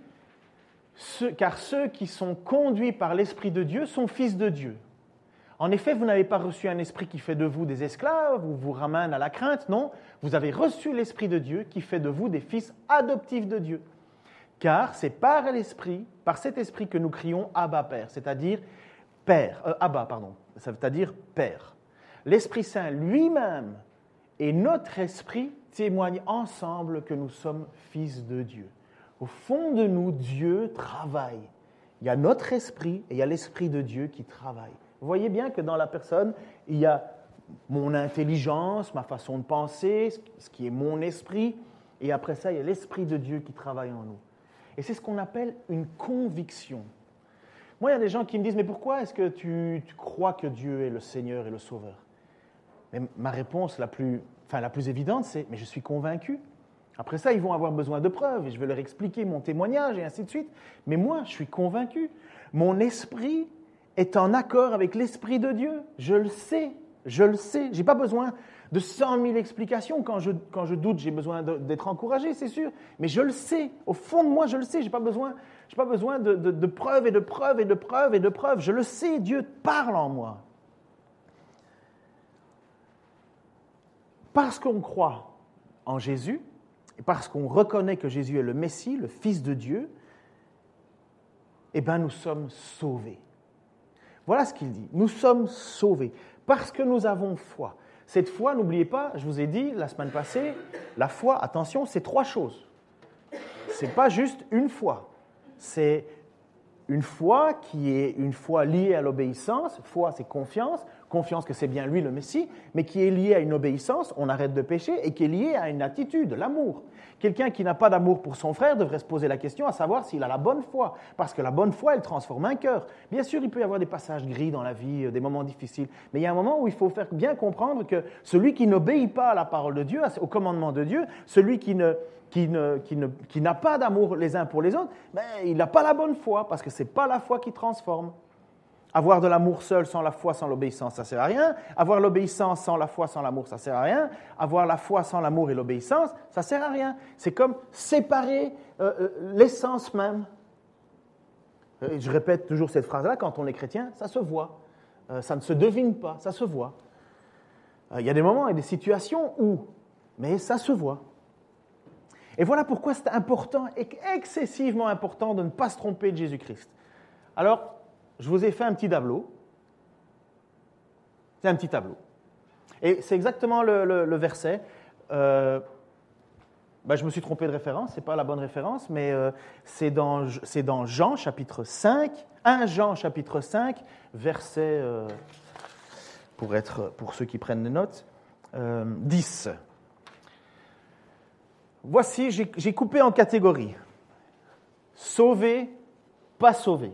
car ceux qui sont conduits par l'Esprit de Dieu sont fils de Dieu. En effet, vous n'avez pas reçu un esprit qui fait de vous des esclaves ou vous ramène à la crainte, non, vous avez reçu l'Esprit de Dieu qui fait de vous des fils adoptifs de Dieu. Car c'est par l'Esprit, par cet Esprit que nous crions Abba Père, c'est-à-dire Père, euh, Abba, pardon, ça veut dire Père l'Esprit Saint lui-même et notre esprit témoignent ensemble que nous sommes fils de Dieu. Au fond de nous, Dieu travaille. Il y a notre esprit et il y a l'esprit de Dieu qui travaille. Vous voyez bien que dans la personne, il y a mon intelligence, ma façon de penser, ce qui est mon esprit, et après ça, il y a l'esprit de Dieu qui travaille en nous. Et c'est ce qu'on appelle une conviction. Moi, il y a des gens qui me disent, mais pourquoi est-ce que tu, crois que Dieu est le Seigneur et le Sauveur? Ma réponse la plus, enfin, la plus évidente, c'est Mais je suis convaincu. Après ça, ils vont avoir besoin de preuves et je vais leur expliquer mon témoignage et ainsi de suite. Mais moi, je suis convaincu. Mon esprit est en accord avec l'esprit de Dieu. Je le sais. Je le sais. Je n'ai pas besoin de cent mille explications. Quand je, quand je doute, j'ai besoin d'être encouragé, c'est sûr. Mais je le sais. Au fond de moi, je le sais. Je n'ai pas besoin, pas besoin de, de preuves et de preuves et de preuves et de preuves. Je le sais. Dieu parle en moi. Parce qu'on croit en Jésus, et parce qu'on reconnaît que Jésus est le Messie, le Fils de Dieu, eh bien nous sommes sauvés. Voilà ce qu'il dit. Nous sommes sauvés parce que nous avons foi. Cette foi, n'oubliez pas, je vous ai dit la semaine passée, la foi, attention, c'est trois choses. Ce n'est pas juste une foi. C'est une foi qui est une foi liée à l'obéissance. Foi, c'est confiance confiance que c'est bien lui le Messie, mais qui est lié à une obéissance, on arrête de pécher, et qui est lié à une attitude, l'amour. Quelqu'un qui n'a pas d'amour pour son frère devrait se poser la question à savoir s'il a la bonne foi, parce que la bonne foi, elle transforme un cœur. Bien sûr, il peut y avoir des passages gris dans la vie, euh, des moments difficiles, mais il y a un moment où il faut faire bien comprendre que celui qui n'obéit pas à la parole de Dieu, au commandement de Dieu, celui qui ne, qui, ne, qui, ne, qui n'a pas d'amour les uns pour les autres, ben, il n'a pas la bonne foi, parce que ce n'est pas la foi qui transforme. Avoir de l'amour seul sans la foi, sans l'obéissance, ça ne sert à rien. Avoir l'obéissance sans la foi, sans l'amour, ça ne sert à rien. Avoir la foi sans l'amour et l'obéissance, ça ne sert à rien. C'est comme séparer euh, euh, l'essence même. Euh, je répète toujours cette phrase-là, quand on est chrétien, ça se voit. ça ne se devine pas, ça se voit. Il y a des moments et des situations où, mais ça se voit. Et voilà pourquoi c'est important, excessivement important, de ne pas se tromper de Jésus-Christ. Alors, je vous ai fait un petit tableau. C'est un petit tableau. Et c'est exactement le, verset. Euh, ben, je me suis trompé de référence, ce n'est pas la bonne référence, mais euh, c'est dans, Jean chapitre 5, 1 Jean chapitre 5, verset, euh, pour, pour ceux qui prennent des notes, 10. Voici, j'ai coupé en catégories. Sauvé, pas sauvé.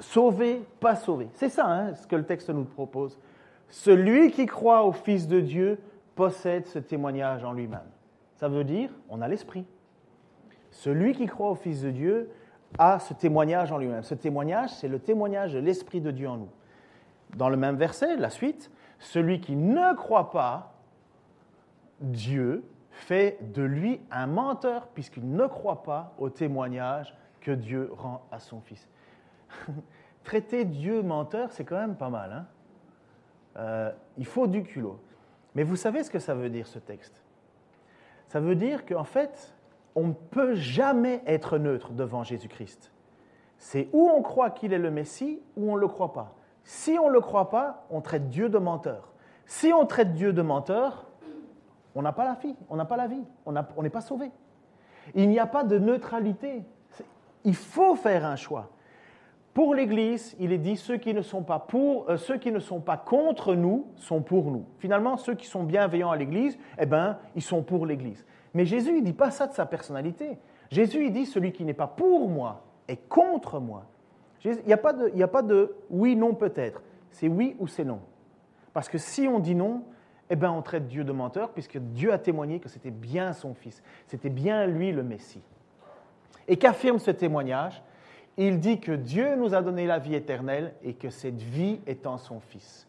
Sauvé, pas sauvé. C'est ça hein, ce que le texte nous propose. Celui qui croit au Fils de Dieu possède ce témoignage en lui-même. Ça veut dire, on a l'Esprit. Celui qui croit au Fils de Dieu a ce témoignage en lui-même. Ce témoignage, c'est le témoignage de l'Esprit de Dieu en nous. Dans le même verset, la suite, celui qui ne croit pas, Dieu fait de lui un menteur puisqu'il ne croit pas au témoignage que Dieu rend à son Fils. Traiter Dieu menteur, c'est quand même pas mal. Hein. Euh, il faut du culot. Mais vous savez ce que ça veut dire, ce texte? Ça veut dire qu'en fait, on ne peut jamais être neutre devant Jésus-Christ. C'est où on croit qu'il est le Messie, ou on ne le croit pas. Si on ne le croit pas, on traite Dieu de menteur. Si on traite Dieu de menteur, on n'a pas la vie, on n'a pas la vie, on n'est pas sauvé. Il n'y a pas de neutralité. Il faut faire un choix. Pour l'Église, il est dit ceux qui ne sont pas pour, euh, ceux qui ne sont pas contre nous sont pour nous. Finalement, ceux qui sont bienveillants à l'Église, eh ben, ils sont pour l'Église. Mais Jésus, il dit pas ça de sa personnalité. Jésus, il dit celui qui n'est pas pour moi est contre moi. Il n'y a, pas de, a pas de oui, non, peut-être. C'est oui ou c'est non. Parce que si on dit non, eh ben, on traite Dieu de menteur, puisque Dieu a témoigné que c'était bien son Fils, c'était bien lui le Messie. Et qu'affirme ce témoignage? Il dit que Dieu nous a donné la vie éternelle et que cette vie est en son Fils.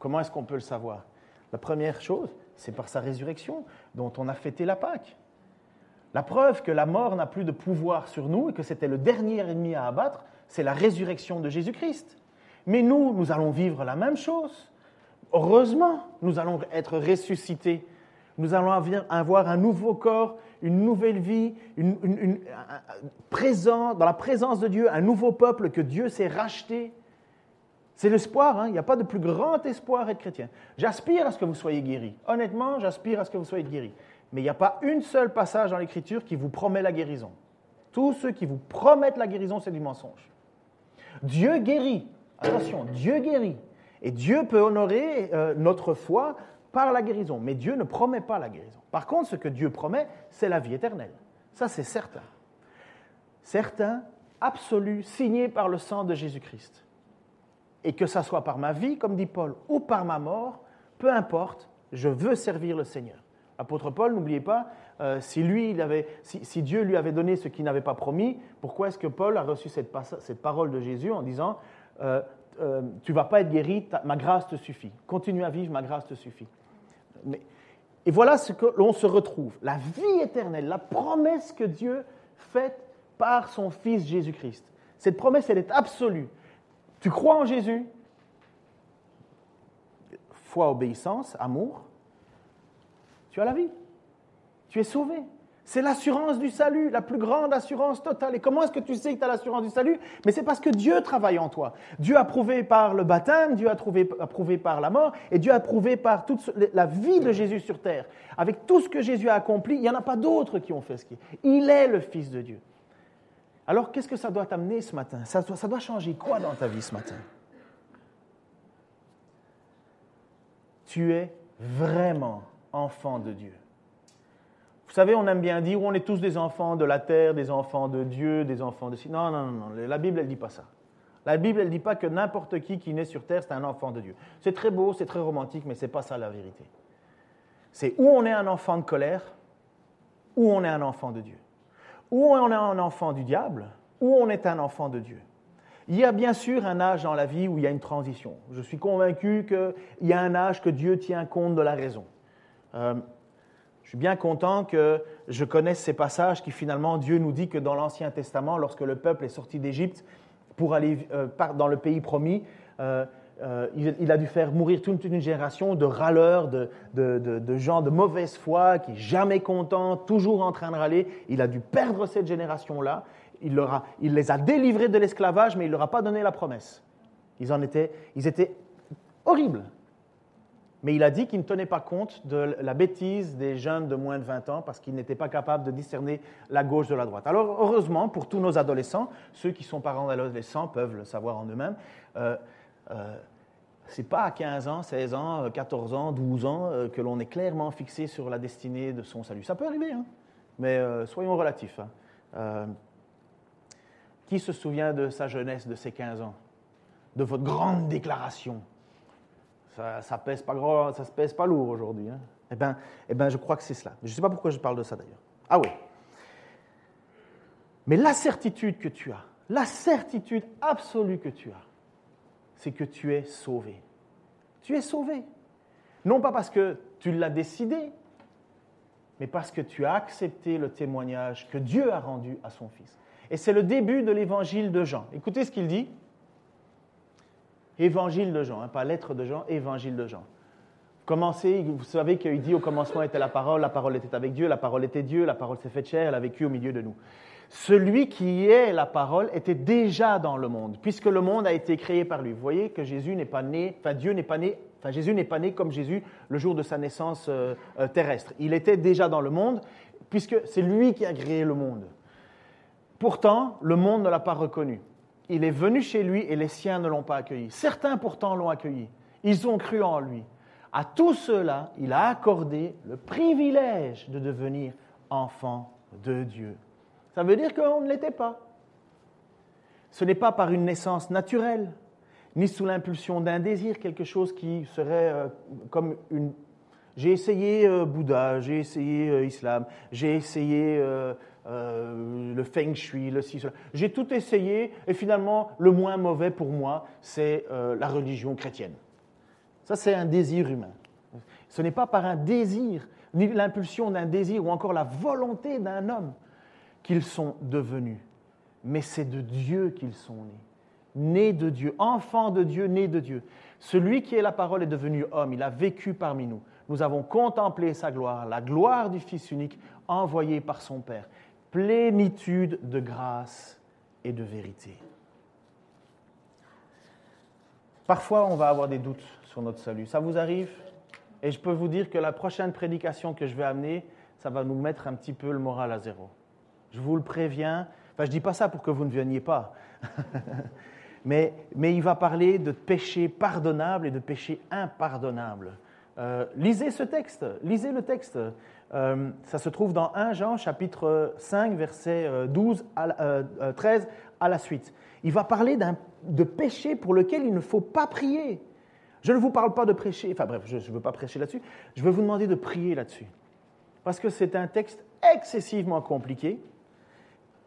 Comment est-ce qu'on peut le savoir? La première chose, c'est par sa résurrection, dont on a fêté la Pâque. La preuve que la mort n'a plus de pouvoir sur nous et que c'était le dernier ennemi à abattre, c'est la résurrection de Jésus-Christ. Mais nous, nous allons vivre la même chose. Heureusement, nous allons être ressuscités. Nous allons avoir un nouveau corps une nouvelle vie, une, dans la présence de Dieu, un nouveau peuple que Dieu s'est racheté. C'est l'espoir, hein. il n'y a pas de plus grand espoir à être chrétien. J'aspire à ce que vous soyez guéris. Honnêtement, j'aspire à ce que vous soyez guéris. Mais il n'y a pas une seule passage dans l'Écriture qui vous promet la guérison. Tous ceux qui vous promettent la guérison, c'est du mensonge. Dieu guérit. Attention, Dieu guérit. Et Dieu peut honorer euh, notre foi par la guérison. Mais Dieu ne promet pas la guérison. Par contre, ce que Dieu promet, c'est la vie éternelle. Ça, c'est certain. Certain, absolu, signé par le sang de Jésus-Christ. Et que ça soit par ma vie, comme dit Paul, ou par ma mort, peu importe, je veux servir le Seigneur. L'apôtre Paul, n'oubliez pas, euh, si, lui, il avait, si, Dieu lui avait donné ce qu'il n'avait pas promis, pourquoi est-ce que Paul a reçu cette, cette parole de Jésus en disant euh, euh, Tu ne vas pas être guéri, ma grâce te suffit. Continue à vivre, ma grâce te suffit et voilà ce que l'on se retrouve. La vie éternelle, la promesse que Dieu fait par son Fils Jésus-Christ. Cette promesse, elle est absolue. Tu crois en Jésus, foi, obéissance, amour, tu as la vie. Tu es sauvé. C'est l'assurance du salut, la plus grande assurance totale. Et comment est-ce que tu sais que tu as l'assurance du salut? Mais c'est parce que Dieu travaille en toi. Dieu a prouvé par le baptême, Dieu a prouvé, par la mort, et Dieu a prouvé par toute la vie de Jésus sur terre. Avec tout ce que Jésus a accompli, il n'y en a pas d'autres qui ont fait ce qu'il Il est le Fils de Dieu. Alors qu'est-ce que ça doit t'amener ce matin? Ça doit changer quoi dans ta vie ce matin? Tu es vraiment enfant de Dieu. Vous savez, on aime bien dire on est tous des enfants de la terre, des enfants de Dieu, des enfants de... Non, non, non, la Bible, elle ne dit pas ça. La Bible, elle ne dit pas que n'importe qui qui naît sur terre, c'est un enfant de Dieu. C'est très beau, c'est très romantique, mais ce n'est pas ça la vérité. C'est où on est un enfant de colère, ou on est un enfant de Dieu. Ou on est un enfant du diable, ou on est un enfant de Dieu. Il y a bien sûr un âge dans la vie où il y a une transition. Je suis convaincu qu'il y a un âge que Dieu tient compte de la raison. Euh, je suis bien content que je connaisse ces passages qui finalement Dieu nous dit que dans l'Ancien Testament, lorsque le peuple est sorti d'Égypte pour aller euh, dans le pays promis, euh, euh, il, a dû faire mourir toute une génération de râleurs, de, gens de mauvaise foi, qui jamais contents, toujours en train de râler. Il a dû perdre cette génération-là. Il, les a délivrés de l'esclavage, mais il ne leur a pas donné la promesse. Ils, en étaient, ils étaient horribles. Mais il a dit qu'il ne tenait pas compte de la bêtise des jeunes de moins de 20 ans parce qu'ils n'étaient pas capables de discerner la gauche de la droite. Alors heureusement, pour tous nos adolescents, ceux qui sont parents d'adolescents peuvent le savoir en eux-mêmes, euh, euh, ce n'est pas à 15 ans, 16 ans, 14 ans, 12 ans euh, que l'on est clairement fixé sur la destinée de son salut. Ça peut arriver, hein mais euh, soyons relatifs. Hein. qui se souvient de sa jeunesse, de ses 15 ans? De votre grande déclaration? Ça, ça pèse pas grand, ça se pèse pas lourd aujourd'hui. Hein. Eh bien, eh ben, je crois que c'est cela. Je ne sais pas pourquoi je parle de ça d'ailleurs. Ah oui. Mais la certitude que tu as, la certitude absolue que tu as, c'est que tu es sauvé. Tu es sauvé. Non pas parce que tu l'as décidé, mais parce que tu as accepté le témoignage que Dieu a rendu à son Fils. Et c'est le début de l'évangile de Jean. Écoutez ce qu'il dit. Évangile de Jean, hein, pas lettre de Jean, évangile de Jean. Commencez, vous savez qu'il dit au commencement était la parole, la parole était avec Dieu, la parole était Dieu, la parole s'est faite chair, elle a vécu au milieu de nous. Celui qui est la parole était déjà dans le monde, puisque le monde a été créé par lui. Vous voyez que Jésus n'est pas né, enfin Dieu n'est pas né, enfin Jésus n'est pas né comme Jésus le jour de sa naissance euh, euh, terrestre. Il était déjà dans le monde, puisque c'est lui qui a créé le monde. Pourtant, le monde ne l'a pas reconnu. Il est venu chez lui et les siens ne l'ont pas accueilli. Certains pourtant l'ont accueilli. Ils ont cru en lui. À tous ceux-là, il a accordé le privilège de devenir enfant de Dieu. Ça veut dire qu'on ne l'était pas. Ce n'est pas par une naissance naturelle, ni sous l'impulsion d'un désir, quelque chose qui serait euh, comme une... J'ai essayé euh, Bouddha, j'ai essayé euh, Islam, j'ai essayé le Feng Shui, le ci, J'ai tout essayé et finalement, le moins mauvais pour moi, c'est la religion chrétienne. Ça, c'est un désir humain. Ce n'est pas par un désir, ni l'impulsion d'un désir ou encore la volonté d'un homme qu'ils sont devenus, mais c'est de Dieu qu'ils sont nés. Nés de Dieu, enfants de Dieu, nés de Dieu. Celui qui est la parole est devenu homme, il a vécu parmi nous. Nous avons contemplé sa gloire, la gloire du Fils unique envoyé par son Père. Plénitude de grâce et de vérité. Parfois, on va avoir des doutes sur notre salut. Ça vous arrive? Et je peux vous dire que la prochaine prédication que je vais amener, ça va nous mettre un petit peu le moral à zéro. Je vous le préviens. Enfin, je ne dis pas ça pour que vous ne veniez pas. mais, mais il va parler de péché pardonnable et de péché impardonnable. Euh, lisez ce texte, lisez le texte. Euh, ça se trouve dans 1 Jean chapitre 5 verset 12 euh, à, 13 à la suite. Il va parler de péché pour lequel il ne faut pas prier. Je ne vous parle pas de prêcher, enfin bref, je ne veux pas prêcher là-dessus, je veux vous demander de prier là-dessus. Parce que c'est un texte excessivement compliqué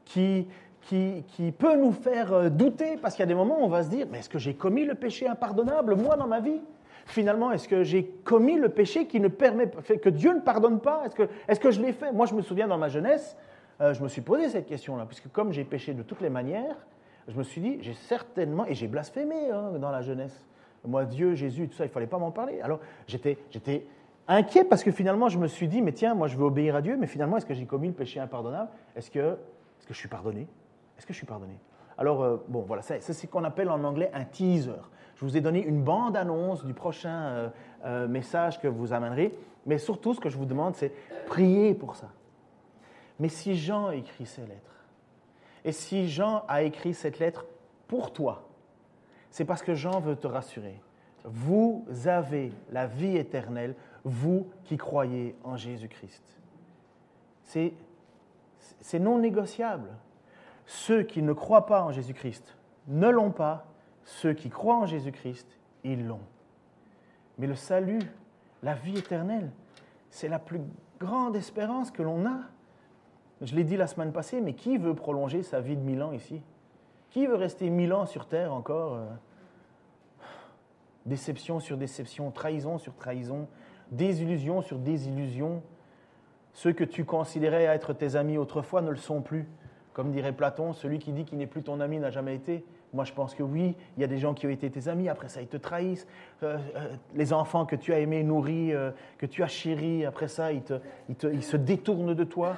qui, qui, qui, peut nous faire euh, douter, parce qu'il y a des moments où on va se dire, mais est-ce que j'ai commis le péché impardonnable, moi, dans ma vie? Finalement, est-ce que j'ai commis le péché qui ne permet que Dieu ne pardonne pas? Est-ce que, est que je l'ai fait? Moi, je me souviens dans ma jeunesse, euh, je me suis posé cette question-là, puisque comme j'ai péché de toutes les manières, je me suis dit, j'ai certainement, et j'ai blasphémé hein, dans la jeunesse. Moi, Dieu, Jésus, tout ça, il fallait pas m'en parler. Alors, j'étais, inquiet parce que finalement, je me suis dit, mais tiens, moi, je veux obéir à Dieu, mais finalement, est-ce que j'ai commis le péché impardonnable? Est-ce que, est-ce que je suis pardonné? Est-ce que je suis pardonné? Alors, euh, bon, voilà, c'est ce qu'on appelle en anglais un teaser. Je vous ai donné une bande-annonce du prochain euh, euh, message que vous amènerez, mais surtout, ce que je vous demande, c'est prier pour ça. Mais si Jean écrit ces lettres, et si Jean a écrit cette lettre pour toi, c'est parce que Jean veut te rassurer. Vous avez la vie éternelle, vous qui croyez en Jésus-Christ. C'est, non négociable. Ceux qui ne croient pas en Jésus-Christ ne l'ont pas, ceux qui croient en Jésus-Christ, ils l'ont. Mais le salut, la vie éternelle, c'est la plus grande espérance que l'on a. Je l'ai dit la semaine passée, mais qui veut prolonger sa vie de mille ans ici? Qui veut rester mille ans sur Terre encore euh? Déception sur déception, trahison sur trahison, désillusion sur désillusion? Ceux que tu considérais être tes amis autrefois ne le sont plus. Comme dirait Platon, celui qui dit qu'il n'est plus ton ami n'a jamais été. Moi, je pense que oui, il y a des gens qui ont été tes amis, après ça, ils te trahissent. Euh, euh, les enfants que tu as aimés, nourris, que tu as chéris, après ça, ils, ils se détournent de toi.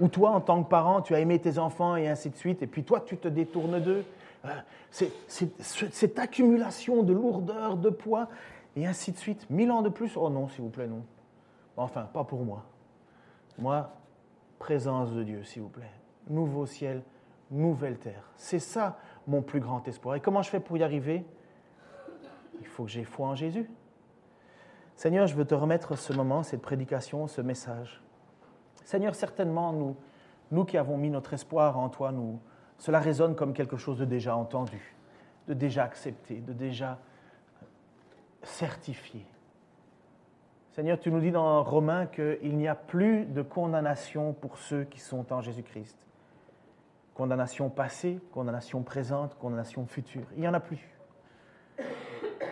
Ou toi, en tant que parent, tu as aimé tes enfants et ainsi de suite, et puis toi, tu te détournes d'eux. Euh, c'est cette accumulation de lourdeur, de poids, et ainsi de suite. Mille ans de plus, oh non, s'il vous plaît, non. Enfin, pas pour moi. Moi, présence de Dieu, s'il vous plaît. Nouveau ciel, nouvelle terre. C'est ça mon plus grand espoir. Et comment je fais pour y arriver? Il faut que j'ai foi en Jésus. Seigneur, je veux te remettre ce moment, cette prédication, ce message. Seigneur, certainement, nous, nous qui avons mis notre espoir en toi, cela résonne comme quelque chose de déjà entendu, de déjà accepté, de déjà certifié. Seigneur, tu nous dis dans Romains qu'il n'y a plus de condamnation pour ceux qui sont en Jésus-Christ. Condamnation passée, condamnation présente, condamnation future. Il n'y en a plus.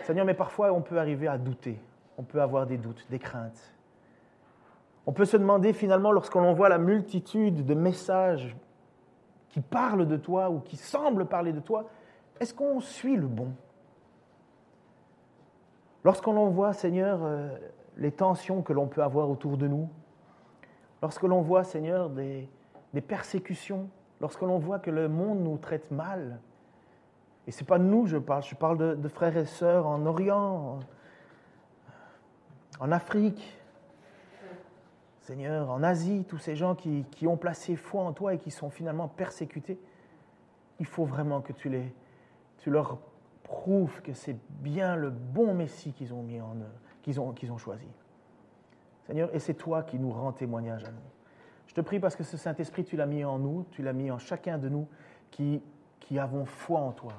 Seigneur, mais parfois on peut arriver à douter, on peut avoir des doutes, des craintes. On peut se demander finalement, lorsqu'on voit la multitude de messages qui parlent de toi ou qui semblent parler de toi, est-ce qu'on suit le bon? Lorsqu'on voit, Seigneur, euh, les tensions que l'on peut avoir autour de nous, lorsque l'on voit, Seigneur, des, persécutions, lorsque l'on voit que le monde nous traite mal, et ce n'est pas de nous je parle, je parle de, frères et sœurs en Orient, en Afrique, Seigneur, en Asie, tous ces gens qui, ont placé foi en toi et qui sont finalement persécutés, il faut vraiment que tu les, tu leur prouves que c'est bien le bon Messie qu'ils ont mis en qu'ils ont, qu'ils ont choisi. Seigneur, et c'est toi qui nous rends témoignage à nous. Je te prie parce que ce Saint-Esprit, tu l'as mis en nous, tu l'as mis en chacun de nous qui, qui avons foi en toi.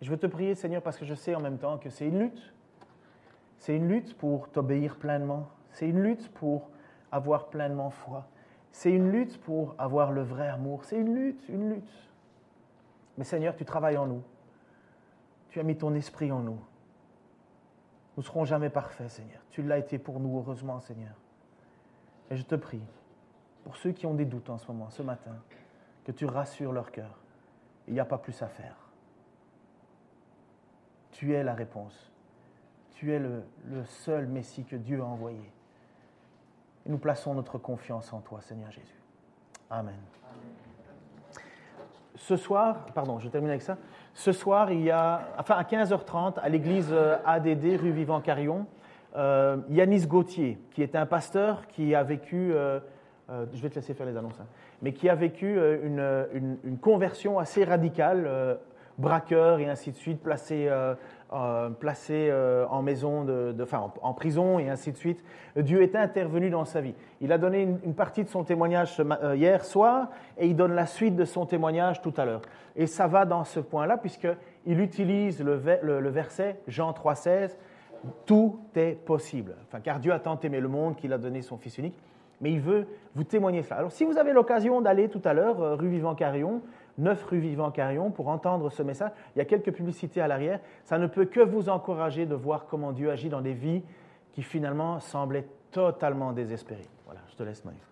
je veux te prier, Seigneur, parce que je sais en même temps que c'est une lutte. C'est une lutte pour t'obéir pleinement. C'est une lutte pour avoir pleinement foi. C'est une lutte pour avoir le vrai amour. C'est une lutte, une lutte. Mais Seigneur, tu travailles en nous. Tu as mis ton esprit en nous. Nous ne serons jamais parfaits, Seigneur. Tu l'as été pour nous, heureusement, Seigneur. Et je te prie, pour ceux qui ont des doutes en ce moment, ce matin, que tu rassures leur cœur. Il n'y a pas plus à faire. Tu es la réponse. Tu es le, seul Messie que Dieu a envoyé. Et nous plaçons notre confiance en toi, Seigneur Jésus. Amen. Ce soir, pardon, je termine avec ça. Ce soir, il y a, enfin à 15h30, à l'église euh, ADD, rue Vivant-Carillon, euh, Yanis Gauthier, qui est un pasteur qui a vécu, euh, euh, je vais te laisser faire les annonces, hein, mais qui a vécu une, une, une, conversion assez radicale, braqueur et ainsi de suite, placé euh, placé euh, en maison, de, enfin, en, prison et ainsi de suite. Dieu est intervenu dans sa vie. Il a donné une, partie de son témoignage euh, hier soir et il donne la suite de son témoignage tout à l'heure. Et ça va dans ce point-là puisqu'il utilise le, le, verset Jean 3,16 Tout est possible. Enfin, car Dieu a tant aimé le monde qu'il a donné son Fils unique. Mais il veut vous témoigner cela. Alors, si vous avez l'occasion d'aller tout à l'heure, rue Vivant-Carillon, 9 rue Vivant-Carillon pour entendre ce message. Il y a quelques publicités à l'arrière. Ça ne peut que vous encourager de voir comment Dieu agit dans des vies qui finalement semblaient totalement désespérées. Voilà, je te laisse, Maïf.